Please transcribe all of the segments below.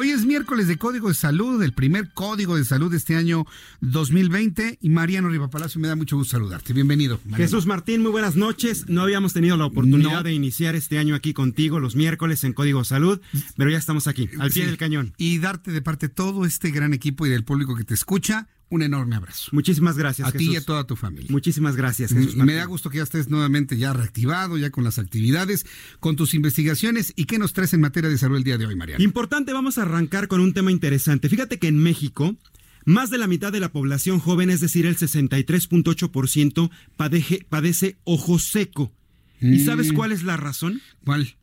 Hoy es miércoles de Código de Salud, el primer Código de Salud de este año 2020. Y Mariano Rivapalacio, me da mucho gusto saludarte. Bienvenido. Mariano. Jesús Martín, muy buenas noches. No habíamos tenido la oportunidad no. de iniciar este año aquí contigo los miércoles en Código Salud, pero ya estamos aquí, al pie sí. del cañón. Y darte de parte todo este gran equipo y del público que te escucha un enorme abrazo. Muchísimas gracias. A Jesús. ti y a toda tu familia. Muchísimas gracias, Jesús. Me da gusto que ya estés nuevamente ya reactivado, ya con las actividades, con tus investigaciones. ¿Y qué nos traes en materia de salud el día de hoy, Mariano? Importante, vamos a arrancar con un tema interesante. Fíjate que en México, más de la mitad de la población joven, es decir, el 63.8%, padece, padece ojo seco. Mm. ¿Y sabes cuál es la razón? ¿Cuál?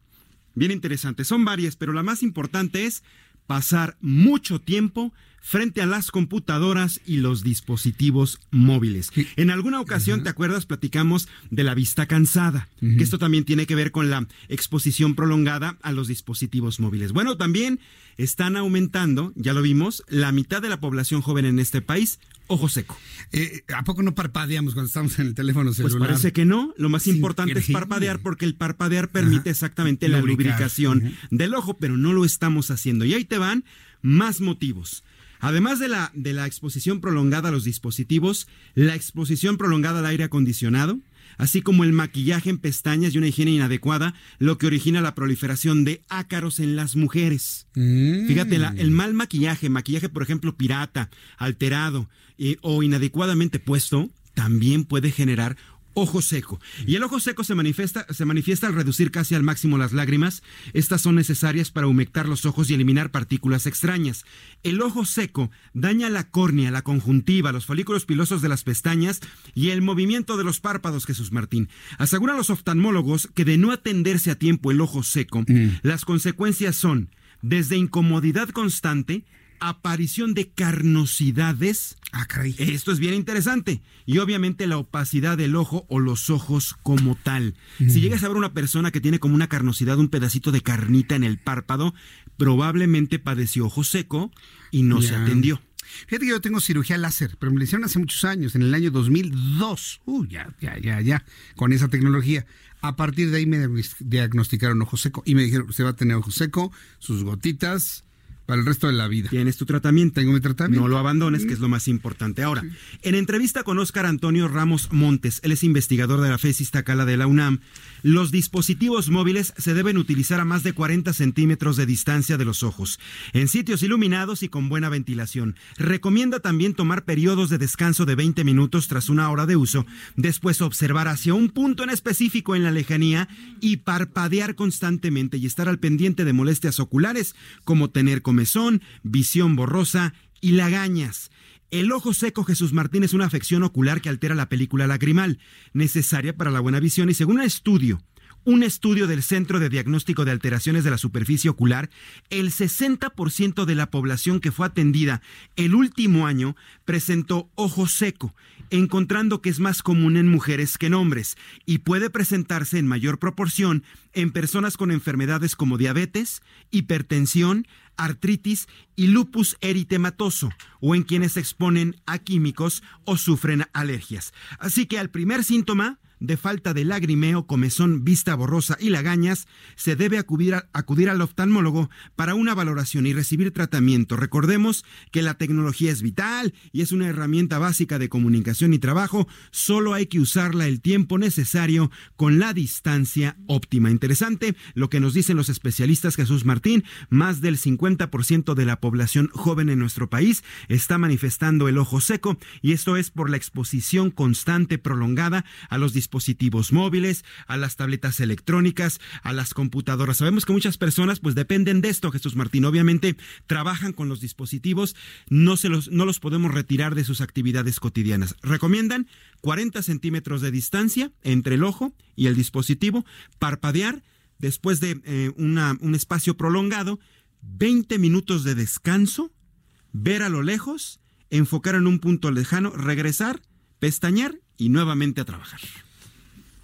Bien interesante. Son varias, pero la más importante es pasar mucho tiempo frente a las computadoras y los dispositivos móviles. En alguna ocasión, uh -huh. ¿te acuerdas? Platicamos de la vista cansada, uh -huh. que esto también tiene que ver con la exposición prolongada a los dispositivos móviles. Bueno, también están aumentando, ya lo vimos, la mitad de la población joven en este país ojo seco. Eh, ¿A poco no parpadeamos cuando estamos en el teléfono celular? Pues parece que no. Lo más Sin importante es parpadear porque el parpadear permite Ajá. exactamente la lubricación Ajá. del ojo, pero no lo estamos haciendo. Y ahí te van más motivos. Además de la, de la exposición prolongada a los dispositivos, la exposición prolongada al aire acondicionado, así como el maquillaje en pestañas y una higiene inadecuada, lo que origina la proliferación de ácaros en las mujeres. Mm. Fíjate, la, el mal maquillaje, maquillaje por ejemplo pirata, alterado eh, o inadecuadamente puesto, también puede generar ojo seco. Y el ojo seco se manifiesta, se manifiesta al reducir casi al máximo las lágrimas. Estas son necesarias para humectar los ojos y eliminar partículas extrañas. El ojo seco daña la córnea, la conjuntiva, los folículos pilosos de las pestañas y el movimiento de los párpados, Jesús Martín. Aseguran los oftalmólogos que de no atenderse a tiempo el ojo seco, mm. las consecuencias son desde incomodidad constante, aparición de carnosidades. Ah, caray. Esto es bien interesante. Y obviamente la opacidad del ojo o los ojos como tal. Mm. Si llegas a ver una persona que tiene como una carnosidad, un pedacito de carnita en el párpado, probablemente padeció ojo seco y no yeah. se atendió. Fíjate que yo tengo cirugía láser, pero me la hicieron hace muchos años, en el año 2002. Uh, ya, ya, ya, ya, con esa tecnología. A partir de ahí me diagnosticaron ojo seco y me dijeron, usted va a tener ojo seco, sus gotitas, para el resto de la vida. Tienes tu tratamiento. Tengo mi tratamiento. No lo abandones, que es lo más importante. Ahora, sí. en entrevista con Óscar Antonio Ramos Montes, él es investigador de la FES Iztacala de la UNAM, los dispositivos móviles se deben utilizar a más de 40 centímetros de distancia de los ojos, en sitios iluminados y con buena ventilación. Recomienda también tomar periodos de descanso de 20 minutos tras una hora de uso, después observar hacia un punto en específico en la lejanía y parpadear constantemente y estar al pendiente de molestias oculares, como tener comezón, visión borrosa y lagañas. El ojo seco Jesús Martín es una afección ocular que altera la película lacrimal, necesaria para la buena visión y según un estudio, un estudio del Centro de Diagnóstico de Alteraciones de la Superficie Ocular, el 60% de la población que fue atendida el último año presentó ojo seco, encontrando que es más común en mujeres que en hombres y puede presentarse en mayor proporción en personas con enfermedades como diabetes, hipertensión, artritis y lupus eritematoso o en quienes se exponen a químicos o sufren alergias. Así que al primer síntoma de falta de lagrimeo, comezón, vista borrosa y lagañas, se debe acudir, acudir, al oftalmólogo para una valoración y recibir tratamiento. Recordemos que la tecnología es vital y es una herramienta básica de comunicación y trabajo, solo hay que usarla el tiempo necesario con la distancia óptima. Interesante lo que nos dicen los especialistas Jesús Martín, más del 50% de la población joven en nuestro país está manifestando el ojo seco y esto es por la exposición constante prolongada a los dispositivos móviles, a las tabletas electrónicas, a las computadoras. Sabemos que muchas personas pues dependen de esto, Jesús Martín. Obviamente trabajan con los dispositivos, no, se los, no los podemos retirar de sus actividades cotidianas. Recomiendan 40 centímetros de distancia entre el ojo y el dispositivo, parpadear después de eh, una, un espacio prolongado, 20 minutos de descanso, ver a lo lejos, enfocar en un punto lejano, regresar, pestañear y nuevamente a trabajar.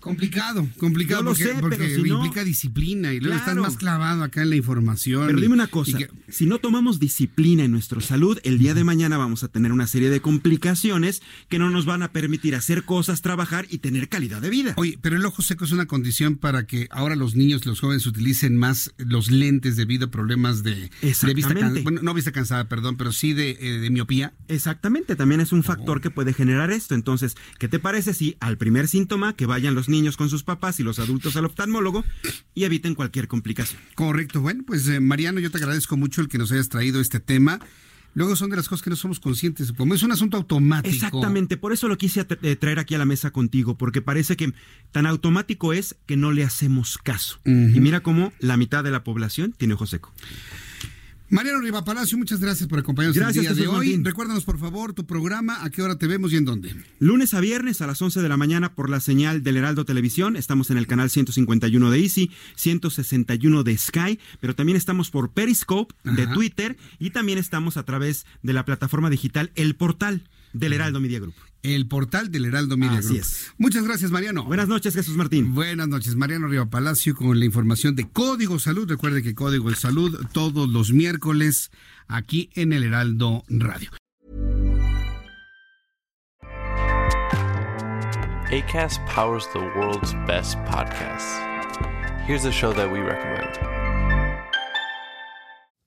Complicado, complicado porque, porque implica disciplina y luego estás más clavado acá en la información. Pero dime una cosa, si no tomamos disciplina en nuestra salud, el día de mañana vamos a tener una serie de complicaciones que no nos van a permitir hacer cosas, trabajar y tener calidad de vida. Oye, pero el ojo seco es una condición para que ahora los niños, los jóvenes utilicen más los lentes debido a problemas de, de vista cansada, bueno, no vista cansada, perdón, pero sí de, eh, de miopía. Exactamente, también es un factor oh. que puede generar esto. Entonces, ¿qué te parece si al primer síntoma que vayan los niños con sus papás y los adultos al oftalmólogo y eviten cualquier complicación. Correcto. Bueno, pues eh, Mariano, yo te agradezco mucho el que nos hayas traído este tema. Luego son de las cosas que no somos conscientes, como es un asunto automático. Exactamente, por eso lo quise eh, traer aquí a la mesa contigo, porque parece que tan automático es que no le hacemos caso. Y mira cómo la mitad de la población tiene ojo seco. Mariano Riva Palacio, muchas gracias por acompañarnos gracias, el día de hoy. Recuérdanos, por favor, tu programa, a qué hora te vemos y en dónde. Lunes a viernes a las 11 de la mañana por la señal del Heraldo Televisión. Estamos en el canal 151 de Easy, 161 de Sky, pero también estamos por Periscope de Twitter y también estamos a través de la plataforma digital El Portal del Heraldo Media Group. El portal del Heraldo Media Así Es. Muchas gracias, Mariano. Buenas noches, Jesús Martín. Buenas noches, Mariano Río Palacio, con la información de Código Salud. Recuerde que Código de Salud todos los miércoles aquí en el Heraldo Radio. ACAST powers the world's best podcasts. Here's a show that we recommend.